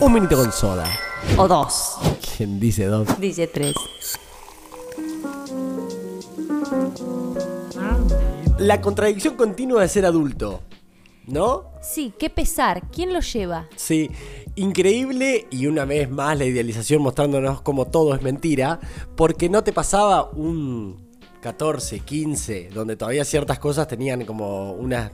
Un minuto con soda. O dos. ¿Quién dice dos? Dice tres. La contradicción continua de ser adulto. ¿No? Sí, qué pesar. ¿Quién lo lleva? Sí, increíble y una vez más la idealización mostrándonos como todo es mentira, porque no te pasaba un 14, 15, donde todavía ciertas cosas tenían como una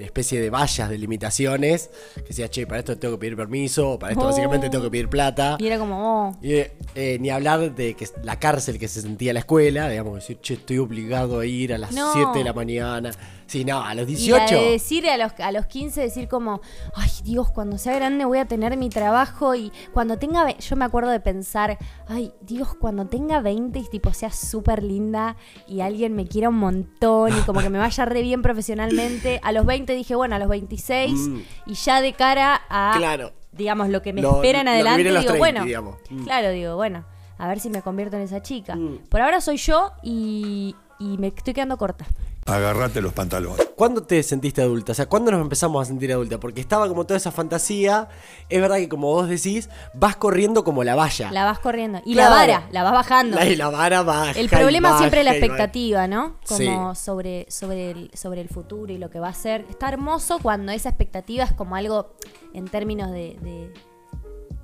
especie de vallas de limitaciones, que decía, che, para esto tengo que pedir permiso, para esto Oh. básicamente tengo que pedir plata. Y era como, oh, Y, eh, ni hablar de que la cárcel que se sentía la escuela, digamos, decir, che, estoy obligado a ir a las No. 7 de la mañana. Sí, no, a los Y 18. la de decir a los, a los 15, decir como, ay Dios, cuando sea grande voy a tener mi trabajo y cuando tenga, ve-". yo me acuerdo de pensar, ay Dios, cuando tenga 20 y tipo sea súper linda y alguien me quiera un montón y como que me vaya re bien profesionalmente. A los 20 dije, bueno, a los 26 Mm. y ya de cara a, Claro. digamos, lo que me Lo- espera en lo que adelante, digo, 30, bueno, digamos. Mm. claro, digo, bueno, a ver si me convierto en esa chica. Mm. Por ahora soy yo y, y me estoy quedando corta. Agarrate los pantalones. ¿Cuándo te sentiste adulta? O sea, ¿cuándo nos empezamos a sentir adulta? Porque estaba como toda esa fantasía. Es verdad que como vos decís, vas corriendo como la valla. La vas corriendo. Y Claro. la vara, la vas bajando. La, y la vara baja. el y problema siempre es la expectativa, ¿no? Como Sí. sobre, sobre, el, sobre el futuro y lo que va a ser. Está hermoso cuando esa expectativa es como algo en términos de... de-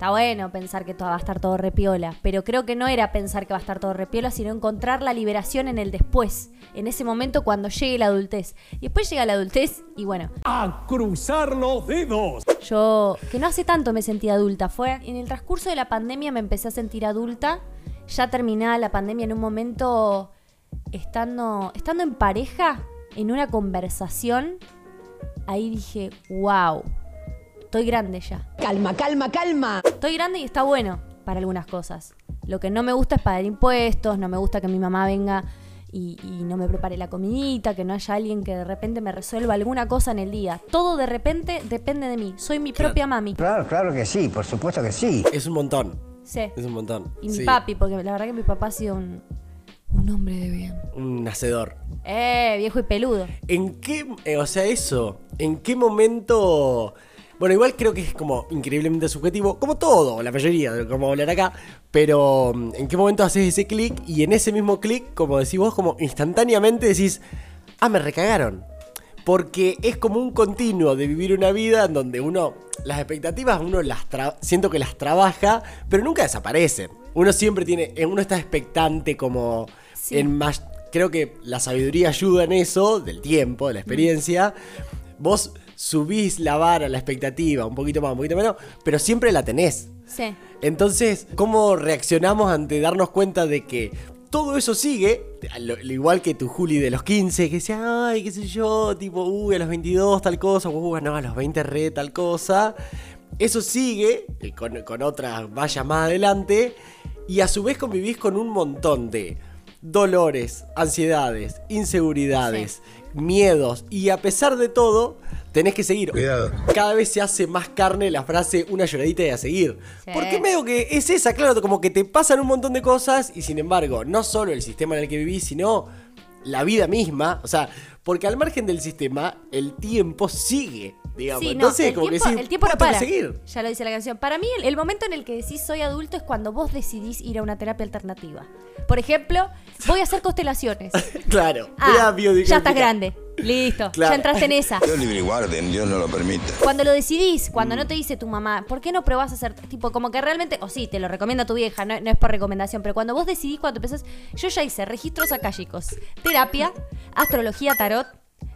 Está bueno pensar que todo va a estar todo repiola, pero creo que no era pensar que va a estar todo repiola, sino encontrar la liberación en el después, en ese momento cuando llegue la adultez. Y después llega la adultez y bueno, A cruzar los dedos. yo, que no hace tanto me sentí adulta, fue en el transcurso de la pandemia me empecé a sentir adulta, ya terminada la pandemia en un momento estando, estando en pareja, en una conversación, ahí dije, wow, estoy grande ya. Calma, calma, calma. Estoy grande y está bueno para algunas cosas. Lo que no me gusta es pagar impuestos, no me gusta que mi mamá venga y, y no me prepare la comidita, que no haya alguien que de repente me resuelva alguna cosa en el día. Todo de repente depende de mí. Soy mi propia mami. Claro, claro que sí, por supuesto que sí. Es un montón. Sí. Es un montón. Y mi Sí. papi, porque la verdad que mi papá ha sido un, un hombre de bien. Un nacedor. Eh, viejo y peludo. ¿En qué, eh, o sea, eso, en qué momento... Bueno, igual creo que es como increíblemente subjetivo, como todo, la mayoría, de como hablar acá, pero mm, ¿en qué momento haces ese clic y en ese mismo clic, como decís vos, como instantáneamente decís, ah, me recagaron? Porque es como un continuo de vivir una vida en donde uno, las expectativas, uno las siento que las trabaja, pero nunca desaparecen. Uno siempre tiene, eh, uno está expectante como Sí. en más, creo que la sabiduría ayuda en eso, del tiempo, de la experiencia. Vos subís la vara, la expectativa, un poquito más, un poquito menos, pero siempre la tenés. Sí. Entonces, ¿cómo reaccionamos ante darnos cuenta de que todo eso sigue? Al al igual que tu Juli de los 15, que decía, ay, qué sé yo, tipo, uy, a los 22 tal cosa, uy, no, a los 20 re tal cosa. Eso sigue eh, con, con otras vallas más adelante y a su vez convivís con un montón de dolores, ansiedades, inseguridades, miedos y a pesar de todo, tenés que seguir. Cuidado. Cada vez se hace más carne la frase una lloradita y a seguir. Sí. Porque medio que es esa, claro, como que te pasan un montón de cosas y sin embargo, no solo el sistema en el que vivís, sino la vida misma. O sea, porque al margen del sistema, el tiempo sigue, digamos. Sí, no, Entonces, el como tiempo, que decís, el tiempo no "Puta, tengo para. seguir. Ya lo dice la canción. Para mí, el, el momento en el que decís soy adulto es cuando vos decidís ir a una terapia alternativa. Por ejemplo, voy a hacer constelaciones. Claro, Ah, ya estás grande. Listo, Claro. ya entraste en esa. Dios libre y guarden, Dios no lo permita. Cuando lo decidís, cuando Mm. no te dice tu mamá, ¿por qué no probás a hacer tipo como que realmente, o sí, te lo recomienda tu vieja, no, no es por recomendación, pero cuando vos decidís, cuando empezás, yo ya hice registros akáshicos, terapia, astrología, tarot,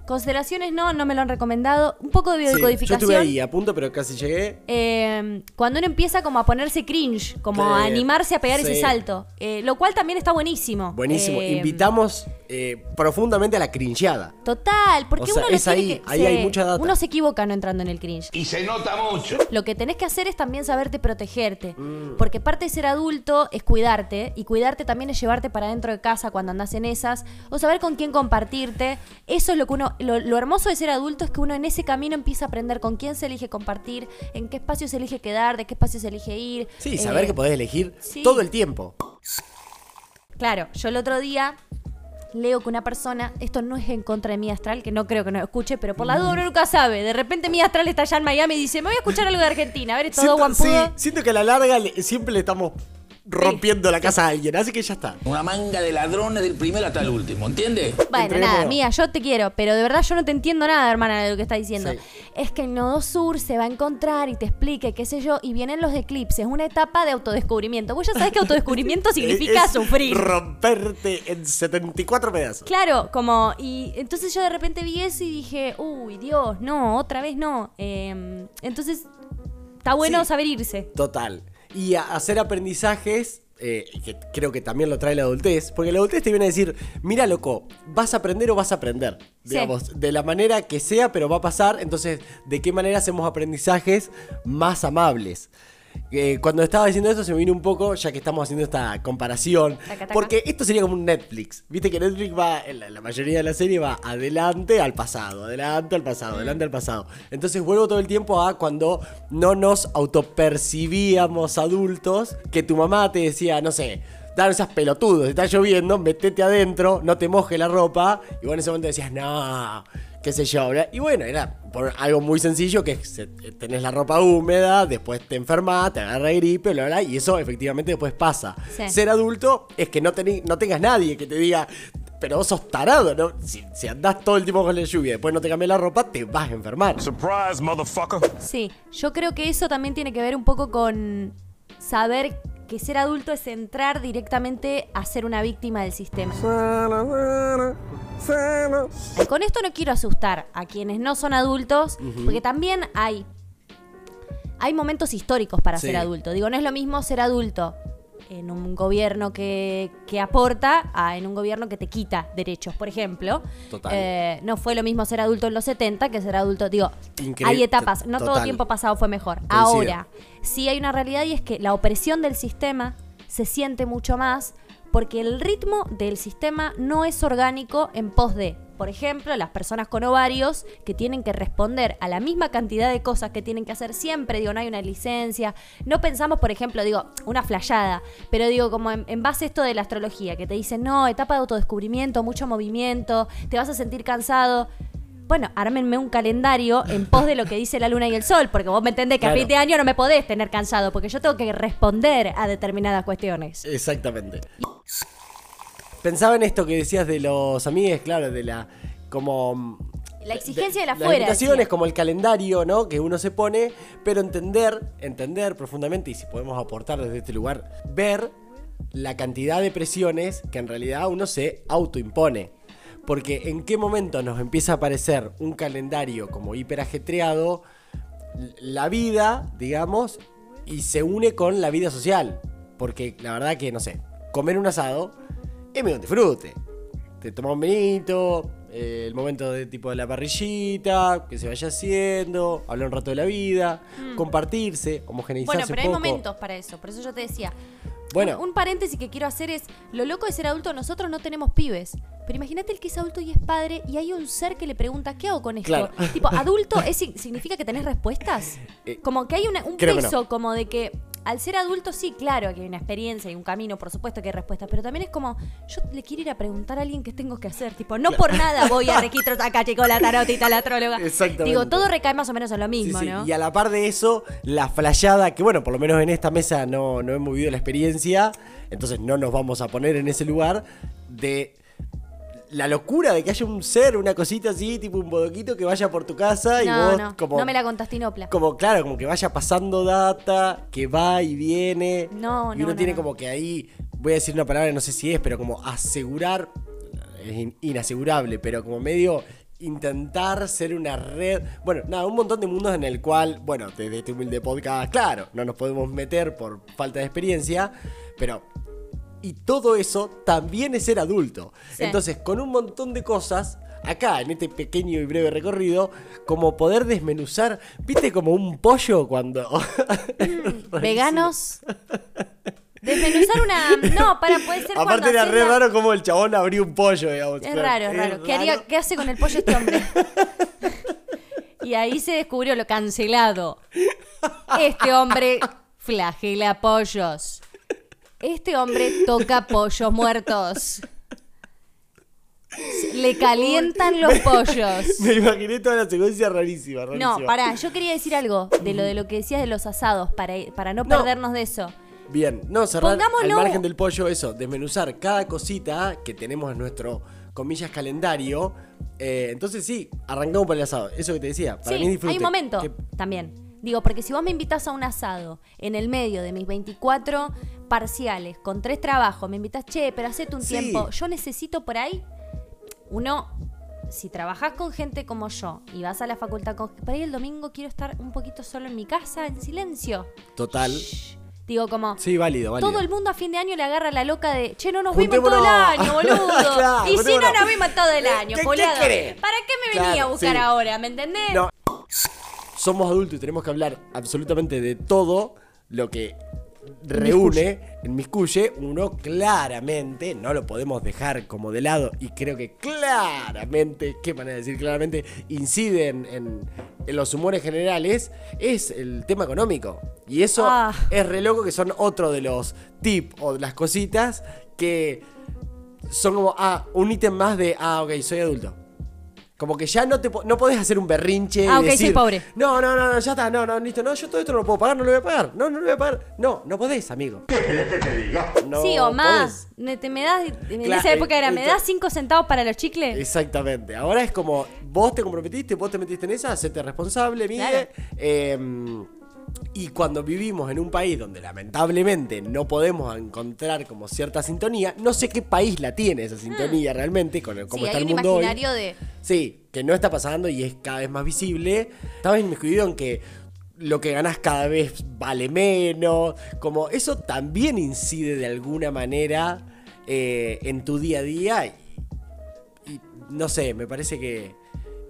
constelaciones no, no me lo han recomendado, un poco de Sí, yo biodecodificación. estuve ahí a punto, pero casi llegué. Eh, cuando uno empieza como a ponerse cringe, como Sí. a animarse a pegar ese Sí. salto, eh, lo cual también está buenísimo. Buenísimo. Eh, Invitamos eh, profundamente a la crincheada. Total, porque O sea, uno lo es ahí, que- ahí hay mucha data. Uno se equivoca no entrando en el cringe. Y se nota mucho. Lo que tenés que hacer es también saberte protegerte. Mm. Porque parte de ser adulto es cuidarte. Y cuidarte también es llevarte para dentro de casa cuando andas en esas. O saber con quién compartirte. Eso es lo que uno. Lo, lo hermoso de ser adulto es que uno en ese camino empieza a aprender con quién se elige compartir, en qué espacio se elige quedar, de qué espacio se elige ir. Sí, saber Eh, que podés elegir sí. todo el tiempo. Claro, yo el otro día leo que una persona, esto no es en contra de mi astral, que no creo que nos escuche, pero por la duda uno nunca sabe. De repente mi astral está allá en Miami y dice, me voy a escuchar algo de Argentina, a ver, es todo Siento, sí, guampudo. siento que a la larga le- siempre le estamos rompiendo la casa a alguien, así que ya está. Una manga de ladrones del primero hasta el último, ¿entiendes? Bueno, Entremos. nada, mía, yo te quiero, pero de verdad yo no te entiendo nada, hermana, de lo que estás diciendo. Sí. Es que el nodo sur se va a encontrar y te explique, qué sé yo, y vienen los eclipses, una etapa de autodescubrimiento. Vos ya sabés que autodescubrimiento significa Es sufrir. Romperte en 74 pedazos. Claro, como, y entonces yo de repente vi eso y dije, uy, Dios, no, otra vez no. Eh, entonces, está bueno Sí. saber irse. Total. Y a- hacer aprendizajes, eh, que creo que también lo trae la adultez, porque la adultez te viene a decir, mira loco, vas a aprender o vas a aprender. Sí. Digamos, de la manera que sea, pero va a pasar. Entonces, ¿de qué manera hacemos aprendizajes más amables? Eh, cuando estaba diciendo esto se me vino un poco, ya que estamos haciendo esta comparación, Taca, taca. porque esto sería como un Netflix. Viste que Netflix va, la mayoría de la serie va adelante al pasado, adelante al pasado, adelante al pasado. Entonces vuelvo todo el tiempo a cuando no nos autopercibíamos adultos, que tu mamá te decía, no sé, dar esas pelotudos, está lloviendo, metete adentro, no te moje la ropa, y vos en ese momento decías, no, qué sé yo, y bueno, era por algo muy sencillo que se- tenés la ropa húmeda, después te enfermas, te agarra gripe, bla, bla, y eso efectivamente después pasa. Sí. Ser adulto es que no, tení- no tengas nadie que te diga, pero vos sos tarado, ¿no? Si, si andás todo el tiempo con la lluvia y después no te cambias la ropa, te vas a enfermar. Surprise, motherfucker. Sí, yo creo que eso también tiene que ver un poco con saber que ser adulto es entrar directamente a ser una víctima del sistema. Con esto no quiero asustar a quienes no son adultos, porque también hay, hay momentos históricos para Sí. ser adulto. Digo, no es lo mismo ser adulto en un gobierno que, que aporta a en un gobierno que te quita derechos, por ejemplo. Total. Eh, no fue lo mismo ser adulto en los 70 que ser adulto, digo, Increíble. hay etapas, no todo tiempo pasado fue mejor. Coincido. Ahora, sí hay una realidad y es que la opresión del sistema se siente mucho más porque el ritmo del sistema no es orgánico en pos de, por ejemplo, las personas con ovarios que tienen que responder a la misma cantidad de cosas que tienen que hacer siempre, digo, no hay una licencia, no pensamos, por ejemplo, digo, una flayada, pero digo, como en, base a esto de la astrología, que te dicen, no, etapa de autodescubrimiento, mucho movimiento, te vas a sentir cansado. Bueno, ármenme un calendario en pos de lo que dice la luna y el sol, porque vos me entendés que a fin de año no me podés tener cansado, porque yo tengo que responder a determinadas cuestiones. Exactamente. Pensaba en esto que decías de los amigues, claro, de la. como. La exigencia de la Las afuera, limitaciones, decía. como el calendario, ¿no? Que uno se pone, pero entender, entender profundamente, y si podemos aportar desde este lugar, ver la cantidad de presiones que en realidad uno se autoimpone. Porque en qué momento nos empieza a aparecer un calendario como hiperajetreado, la vida, digamos, y se une con la vida social. Porque la verdad que, no sé, comer un asado es medio disfrute. Te tomas un vinito, eh, el momento de tipo de la parrillita, que se vaya haciendo, hablar un rato de la vida, compartirse, homogeneizarse Mm. Bueno, pero hay un poco. momentos para eso, por eso yo te decía. Bueno. Un, un paréntesis que quiero hacer es, lo loco de ser adulto, nosotros no tenemos pibes. Pero imagínate el que es adulto y es padre y hay un ser que le pregunta, ¿qué hago con esto? Claro. Tipo, adulto es, significa que tenés respuestas. Eh, Como que hay una- un creo peso no. como de que al ser adulto sí, claro que hay una experiencia y un camino, por supuesto que hay respuestas, pero también es como, yo le quiero ir a preguntar a alguien qué tengo que hacer. Tipo, no por nada voy a registros acá, chico, la tarotita, la astróloga. Exactamente. Digo, todo recae más o menos en lo Sí, mismo, sí. ¿no? Y a la par de eso, la flayada, que bueno, por lo menos en esta mesa no, no hemos vivido la experiencia, entonces no nos vamos a poner en ese lugar de la locura de que haya un ser, una cosita así, tipo un bodoquito que vaya por tu casa y no, vos no, como... no me la contaste Inopla. Como, claro, como que vaya pasando data, que va y viene. No, y no, uno no, tiene como que ahí, voy a decir una palabra, no sé si es, pero como asegurar, es in- inasegurable, pero como medio intentar ser una red. Bueno, nada, un montón de mundos en el cual, bueno, desde este humilde podcast, claro, no nos podemos meter por falta de experiencia, pero. Y todo eso también es ser adulto. Sí. Entonces, con un montón de cosas, acá, en este pequeño y breve recorrido, como poder desmenuzar, ¿viste como un pollo cuando... Veganos. Desmenuzar una. No, para, puede ser cuando Aparte era re la- raro como el chabón abrió un pollo, digamos. Es raro, es raro. ¿Qué, haría, ¿Qué hace con el pollo este hombre? y ahí se descubrió lo cancelado. Este hombre flagela pollos. Este hombre toca pollos muertos. Le calientan los pollos. Me imaginé toda la secuencia rarísima, rarísima. No, pará, yo quería decir algo de lo de lo que decías de los asados, para, para no No. perdernos de eso. Bien, no, cerrar al margen del pollo, eso, desmenuzar cada cosita que tenemos en nuestro, comillas, calendario. Eh, entonces sí, arrancamos por el asado. Eso que te decía, para sí, mí es disfrute. hay un momento Que- también. Digo, porque si vos me invitas a un asado en el medio de mis 24 parciales, con tres trabajos, me invitas, che, pero hacete un Sí. tiempo. Yo necesito por ahí, uno, si trabajás con gente como yo y vas a la facultad con... Por ahí el domingo quiero estar un poquito solo en mi casa, en silencio. Total. Digo, como... Sí, válido, válido. Todo el mundo a fin de año le agarra la loca de, che, no nos vimos todo el año, boludo. Claro, y si no nos vimos todo el año, ¿Qué- qué boludo. querés? ¿Para qué me venía Claro, a buscar sí. ahora? ¿Me entendés? No. Somos adultos y tenemos que hablar absolutamente de todo lo que reúne en Miscuye. Uno claramente, no lo podemos dejar como de lado y creo que claramente, qué manera de decir claramente, incide en, en- en los humores generales, es el tema económico. Y eso Ah. es re loco que son otro de los tips o de las cositas que son como, ah, un ítem más de, ah, ok, soy adulto. Como que ya no te no podés hacer un berrinche. Ah, y ok, soy decir, pobre. No, no, no, no, ya está, no, no, listo, no, yo todo esto no lo puedo pagar, no lo voy a pagar. No, no lo voy a pagar. No, no podés, amigo. No sí, o más. te- me das, en Claro, esa época era, eh, ¿me eh, das 5 centavos para los chicles? Exactamente. Ahora es como, vos te comprometiste, vos te metiste en esa, hacete responsable, mire. Claro. Y cuando vivimos en un país donde lamentablemente no podemos encontrar como cierta sintonía, no sé qué país la tiene esa sintonía realmente, con el, cómo sí, está hay el un mundo hoy. imaginario de... Sí, que no está pasando y es cada vez más visible. Estabas inmiscuido en que lo que ganas cada vez vale menos. Como eso también incide de alguna manera eh, en tu día a día. Y, y no sé, me parece que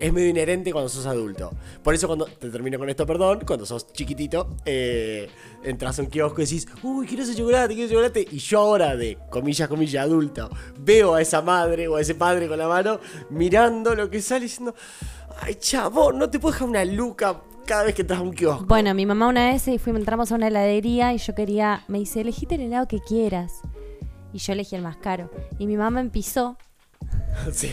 es medio inherente cuando sos adulto. Por eso cuando, te termino con esto, perdón, cuando sos chiquitito, eh, entras a un kiosco y decís, uy, quiero ese chocolate, quiero ese chocolate. Y yo ahora, de comillas, comillas, adulto, veo a esa madre o a ese padre con la mano mirando lo que sale diciendo, ay, chabón, no te puedo dejar una luca cada vez que entras a un kiosco. Bueno, mi mamá una vez y fuimos, entramos a una heladería y yo quería, me dice, elegite el helado que quieras. Y yo elegí el más caro. Y mi mamá pisó. Sí.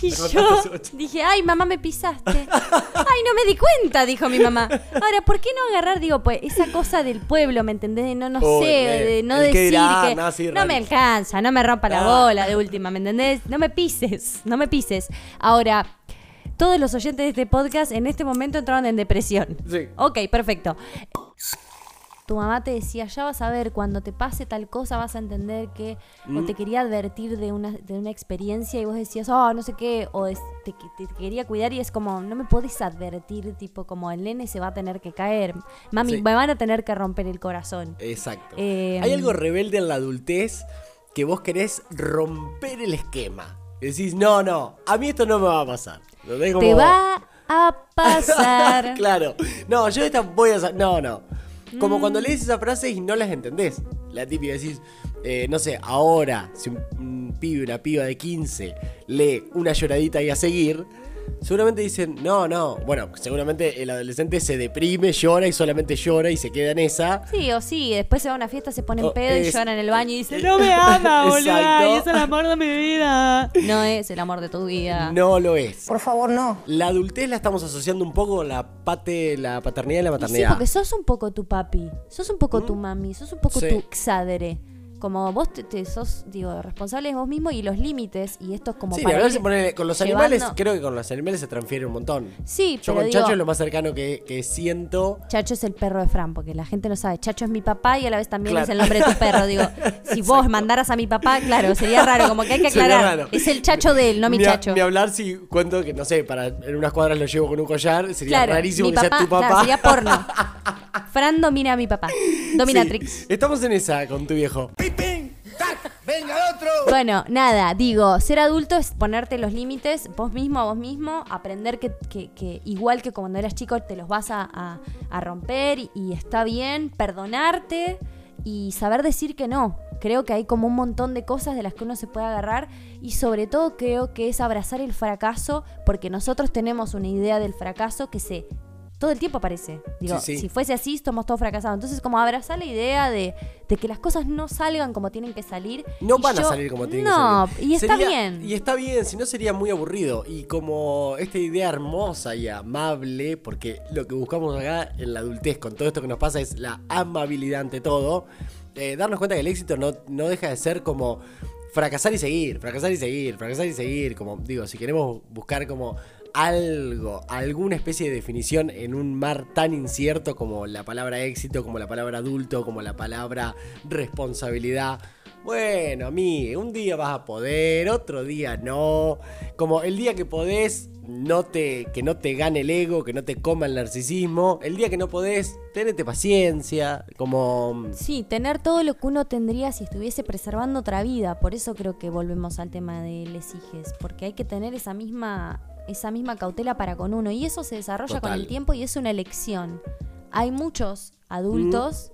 Y yo dije, ay, mamá, me pisaste. Ay, no me di cuenta, dijo mi mamá. Ahora, ¿por qué no agarrar, digo, pues, esa cosa del pueblo, ¿me entendés? De no, no Uy, sé, de no que decir dirá, que no, sí, no me alcanza, no me rompa la Ah. bola de última, ¿me entendés? No me pises, no me pises. Ahora, todos los oyentes de este podcast en este momento entraron en depresión. Sí. Ok, perfecto. Tu mamá te decía, ya vas a ver, cuando te pase tal cosa vas a entender que, Mm. o te quería advertir de una, de una experiencia y vos decías, oh, no sé qué, o es- te, te quería cuidar y es como, no me podés advertir, tipo, como el nene se va a tener que caer, mami, Sí. me van a tener que romper el corazón. Exacto. Eh, Hay algo rebelde en la adultez que vos querés romper el esquema. Y decís, no, no, a mí esto no me va a pasar. ¿Entendés? Te va a pasar. claro. No, yo esta voy a... No, no. Como cuando Mm. lees esas frases y no las entendés. La típica decís, eh, no sé, ahora, si un, un pibe, una piba de 15 lee una lloradita y a seguir, seguramente dicen, no, no. Bueno, seguramente el adolescente se deprime, llora y solamente llora y se queda en esa. Sí, o sí, después se va a una fiesta, se pone en Oh, pedo y llora en el baño y dice, no me ama, boludo, y es el amor de mi vida. No es el amor de tu vida. No lo es. Por favor, no. La adultez la estamos asociando un poco con la, pate, la paternidad y la Y sí, maternidad. porque sos un poco tu papi, sos un poco tu mami, sos un poco Sí. tu xadere. Como vos te, te sos, digo, responsable de vos mismo y los límites, y esto es como Sí, para de verdad ir con los llevando- animales, creo que con los animales se transfiere un montón. Sí, Yo pero con digo, Chacho es lo más cercano que, que siento. Chacho es el perro de Fran, porque la gente no sabe. Chacho es mi papá y a la vez también Claro. es el nombre de tu perro. Digo, si vos mandaras a mi papá, claro, sería raro, como que hay que aclarar. Es el chacho de él, no mi a- chacho. Ni hablar si cuento que, no sé, para en unas cuadras lo llevo con un collar, sería Claro, rarísimo mi que sea tu papá. claro, sería porno. Fran domina a mi papá. Dominatrix. Sí, Estamos en esa con tu viejo. Bueno, nada, digo, ser adulto es ponerte los límites vos mismo a vos mismo, aprender que, que- igual que cuando eras chico te los vas a, a- romper y está bien, perdonarte y saber decir que no. Creo que hay como un montón de cosas de las que uno se puede agarrar y sobre todo creo que es abrazar el fracaso porque nosotros tenemos una idea del fracaso que se todo el tiempo aparece. Digo, Sí, sí. si fuese así, estamos todos fracasados. Entonces, como abrazar la idea de, de que las cosas no salgan como tienen que salir. No van a salir como tienen no, que salir. y está Sería- bien. Y está bien, si no sería muy aburrido. Y como esta idea hermosa y amable, porque lo que buscamos acá en la adultez con todo esto que nos pasa es la amabilidad ante todo, eh, darnos cuenta que el éxito no, no deja de ser como fracasar y seguir, fracasar y seguir, fracasar y seguir. Como digo, si queremos buscar como algo, alguna especie de definición en un mar tan incierto como la palabra éxito, como la palabra adulto, como la palabra responsabilidad. Bueno, amigo, un día vas a poder, otro día no. Como el día que podés, no te, que no te gane el ego, que no te coma el narcisismo. El día que no podés, tenete paciencia. Como. Sí, tener todo lo que uno tendría si estuviese preservando otra vida. Por eso creo que volvemos al tema de les hijes, porque hay que tener esa misma, esa misma cautela para con uno. Y eso se desarrolla con el tiempo y es una elección. Hay muchos adultos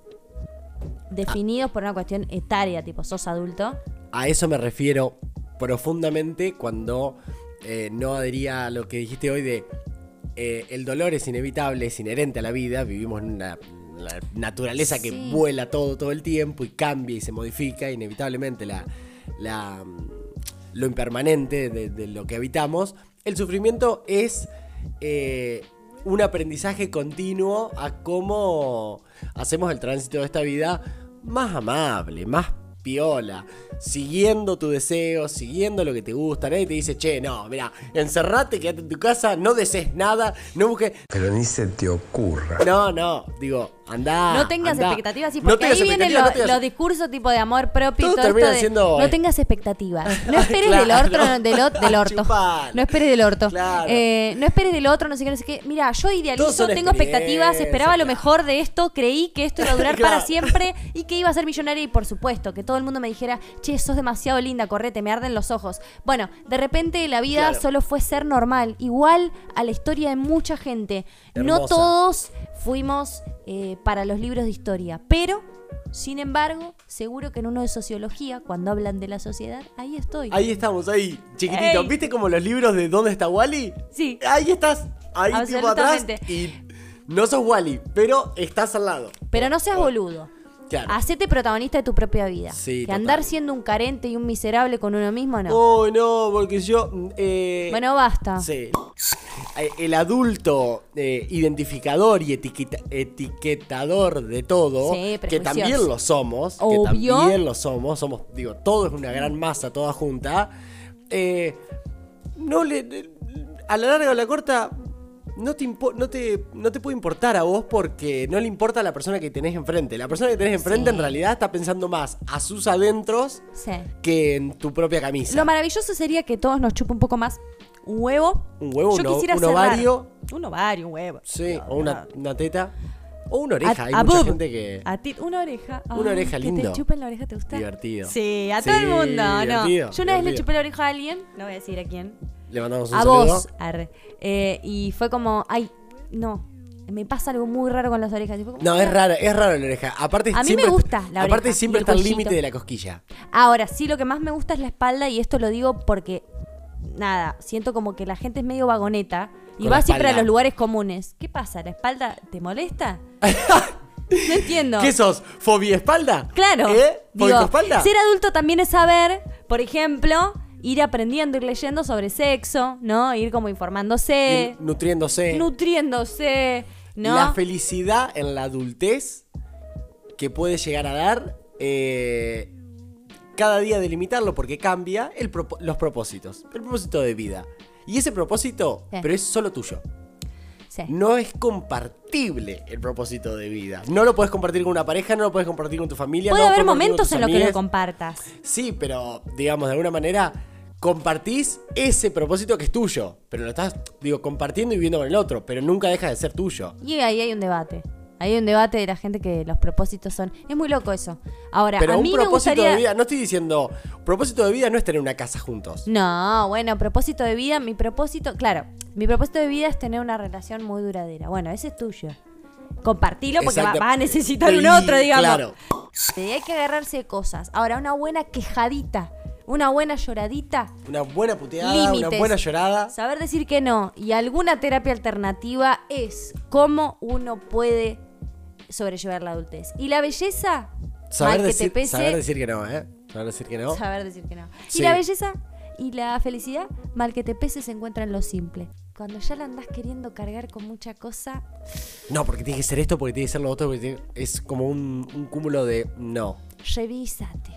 definidos por una cuestión etaria, tipo, sos adulto. A eso me refiero profundamente cuando eh, no adhería a lo que dijiste hoy de eh, el dolor es inevitable, es inherente a la vida, vivimos en una la naturaleza que Sí. vuela todo todo el tiempo y cambia y se modifica inevitablemente la, la, mm, lo impermanente de, de lo que habitamos. El sufrimiento es eh, un aprendizaje continuo a cómo hacemos el tránsito de esta vida más amable, más piola, siguiendo tu deseo, siguiendo lo que te gusta. Nadie te dice, che, no, mira, encerrate, quédate en tu casa, no desees nada, no busques. Pero ni se te ocurra. No, no, digo, andá. no tengas andá. expectativas, sí, No porque ahí vienen expectativas, lo- no tengas- los discursos tipo de amor propio y Todo todo esto termina de, siendo, no eh, tengas expectativas. No esperes del Claro. otro, del, del orto. No esperes del orto. Claro. Eh, no esperes del otro, no sé qué, no sé qué. Mira, yo idealizo, tengo expectativas, esperaba lo mejor de esto, creí que esto iba a durar para siempre y que iba a ser millonaria y por supuesto que todo el mundo me dijera, che, sos demasiado linda, correte, me arden los ojos. Bueno, de repente la vida solo fue ser normal, igual a la historia de mucha gente. No todos fuimos eh, para los libros de historia, pero, sin embargo, seguro que en uno de sociología, cuando hablan de la sociedad, ahí estoy. Ahí estamos, ahí, chiquitito. Ey. ¿Viste como los libros de ¿Dónde está Wally? Sí. Ahí estás, ahí tipo atrás. Y no sos Wally, pero estás al lado. Pero no seas boludo. Claro. Hacete protagonista de tu propia vida. Sí, que total. andar siendo un carente y un miserable con uno mismo, no. Oh, no, porque yo. eh, bueno, basta. Sí. Eh, El adulto eh, identificador y etiqueta- etiquetador de todo, Sí, que también lo somos, Obvio. que también lo somos, somos, digo, todo es una gran masa, toda junta. eh, no le, a la larga o a la corta, no te, no, te, no te puede importar a vos porque no le importa a la persona que tenés enfrente. La persona que tenés enfrente Sí. en realidad está pensando más a sus adentros Sí. que en tu propia camisa. Lo maravilloso sería que todos nos chupe un poco más un huevo. Un huevo, Yo un quisiera un ovario. Un ovario, un huevo. Sí, No, o una, no. una teta. O una oreja. A- Hay a mucha boob. gente que. A ti, una oreja. Una oreja, que lindo. te chupen la oreja, ¿te gusta? Divertido. Sí, a Sí, todo el mundo, ¿no? Yo una vez le chupé la oreja a alguien, no voy a decir a quién. Le mandamos un A saludo. vos, arre. Eh, y fue como, ay, no, me pasa algo muy raro con las orejas. Como, No, es "Ah". raro, es raro la oreja. Aparte, A mí siempre, me gusta la Aparte, oreja siempre y el está el límite de la cosquilla. Ahora, sí, lo que más me gusta es la espalda y esto lo digo porque, nada, siento como que la gente es medio vagoneta y Con va siempre a los lugares comunes. ¿Qué pasa? ¿La espalda te molesta? no entiendo. ¿Qué sos? ¿Fobia espalda? Claro. ¿Eh? Digo, ¿Fobia espalda? ser adulto también es saber, por ejemplo, ir aprendiendo, ir leyendo sobre sexo, ¿no? Ir como informándose, Y Nutriéndose. nutriéndose, ¿no? La felicidad en la adultez que puede llegar a dar. eh, cada día delimitarlo porque cambia el los propósitos. El propósito de vida. Y ese propósito, Sí. pero es solo tuyo. Sí. No es compartible el propósito de vida. No lo puedes compartir con una pareja, no lo puedes compartir con tu familia. Puede no haber momentos en los que lo compartas. Sí, pero digamos, de alguna manera compartís ese propósito que es tuyo. Pero lo estás, digo, compartiendo y viviendo con el otro. Pero nunca deja de ser tuyo. Y ahí hay un debate. Hay un debate de la gente que los propósitos son. Es muy loco eso. Ahora, Pero a un mí me propósito gustaría. de vida, no estoy diciendo, propósito de vida no es tener una casa juntos. No, bueno, propósito de vida, mi propósito, claro, mi propósito de vida es tener una relación muy duradera. Bueno, ese es tuyo. Compartilo porque va- a necesitar un otro, digamos. Claro. Hay que agarrarse de cosas. Ahora, una buena quejadita Una buena lloradita. Una buena puteada, una Límites. buena llorada. Saber decir que no y alguna terapia alternativa es cómo uno puede sobrellevar la adultez. Y la belleza, Saber mal que decir, te pese, saber decir que no, ¿eh? Saber decir que no. saber decir que no. Sí. Y la belleza y la felicidad, mal que te pese, se encuentra en lo simple. Cuando ya la andás queriendo cargar con mucha cosa, No, porque tiene que ser esto, porque tiene que ser lo otro, porque tiene- es como un, un cúmulo de no. revísate.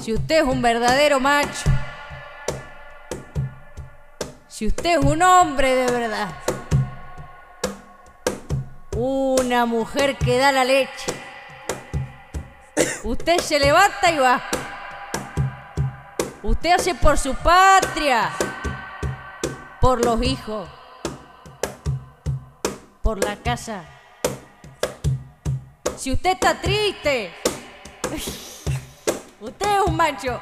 Si usted es un verdadero macho, si usted es un hombre de verdad, una mujer que da la leche, usted se levanta y va. Usted hace por su patria, por los hijos, por la casa. Si usted está triste, usted es un macho.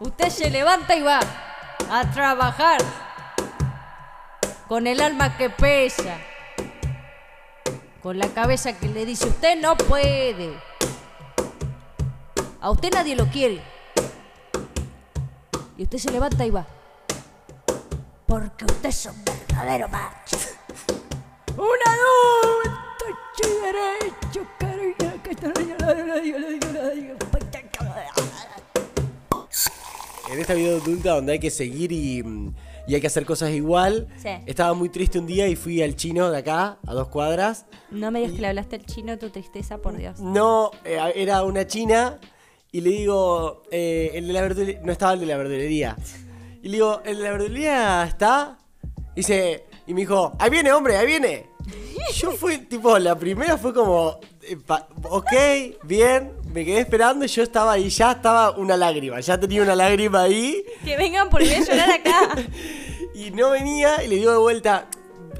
Usted se levanta y va a trabajar con el alma que pesa, con la cabeza que le dice usted no puede. A usted nadie lo quiere. Y usted se levanta y va. Porque usted es un verdadero macho. Un adulto hecho y derecho, cariño, que En esta vida adulta donde hay que seguir y, mm, y hay que hacer cosas igual. Sí. Estaba muy triste un día y fui al chino de acá, a dos cuadras. No me digas que le hablaste al chino tu tristeza, por Dios. No, eh, era una china y le digo, eh, el de la verdulería, no estaba el de la verdulería. Y le digo, ¿el de la verdulería está? Y dice, y me dijo, ahí viene, hombre, ahí viene. Yo fui, tipo, la primera fue como, eh, ok, bien, me quedé esperando y yo estaba ahí, ya estaba una lágrima, ya tenía una lágrima ahí. Que vengan porque voy a llorar acá. Y no venía y le digo de vuelta,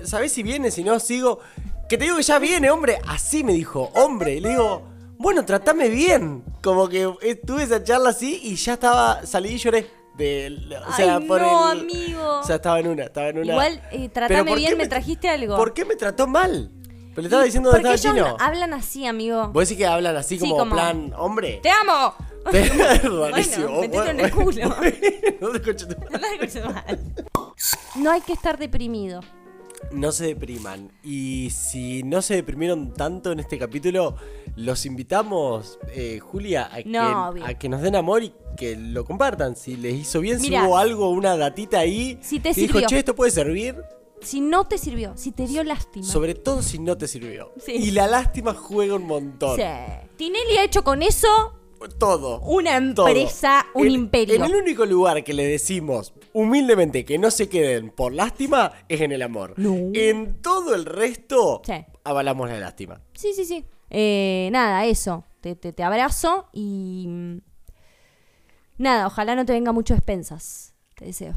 ¿sabés si viene? Si no, sigo. Que te digo que ya viene, hombre. Así me dijo, hombre. Y le digo, bueno, tratame bien. Como que tuve esa charla así y ya estaba, salí y lloré. De, o sea, Ay, por no, el- amigo. O sea, estaba en una, estaba en una. Igual, eh, tratame ¿por bien, me trajiste algo. ¿Por qué me trató mal? Pero le estaba diciendo dónde Porque estaba ellos chino. hablan así, amigo. Vos decís que hablan así Sí, como, como- plan, hombre. ¡Te amo! Rarísimo. Bueno, metete en el culo. no te escucho tu- No hay que estar deprimido. no se depriman. Y si no se deprimieron tanto en este capítulo, los invitamos, eh, Julia, a, No, que, obvio. a que nos den amor y que lo compartan. Si les hizo bien, si hubo algo, una datita ahí, Si te que dijo, sirvió. che, esto puede servir. Si no te sirvió, si te dio lástima. Sobre todo si no te sirvió. Sí. Y la lástima juega un montón. Sí. Tinelli ha hecho con eso Todo. una Todo. empresa, un En- imperio. En el único lugar que le decimos humildemente que no se queden por lástima es en el amor. No. En todo el resto, Sí. avalamos la lástima. Sí, sí, sí. Eh, nada, eso. Te, te, te abrazo y. mm, Nada, ojalá no te venga mucho expensas. Te deseo.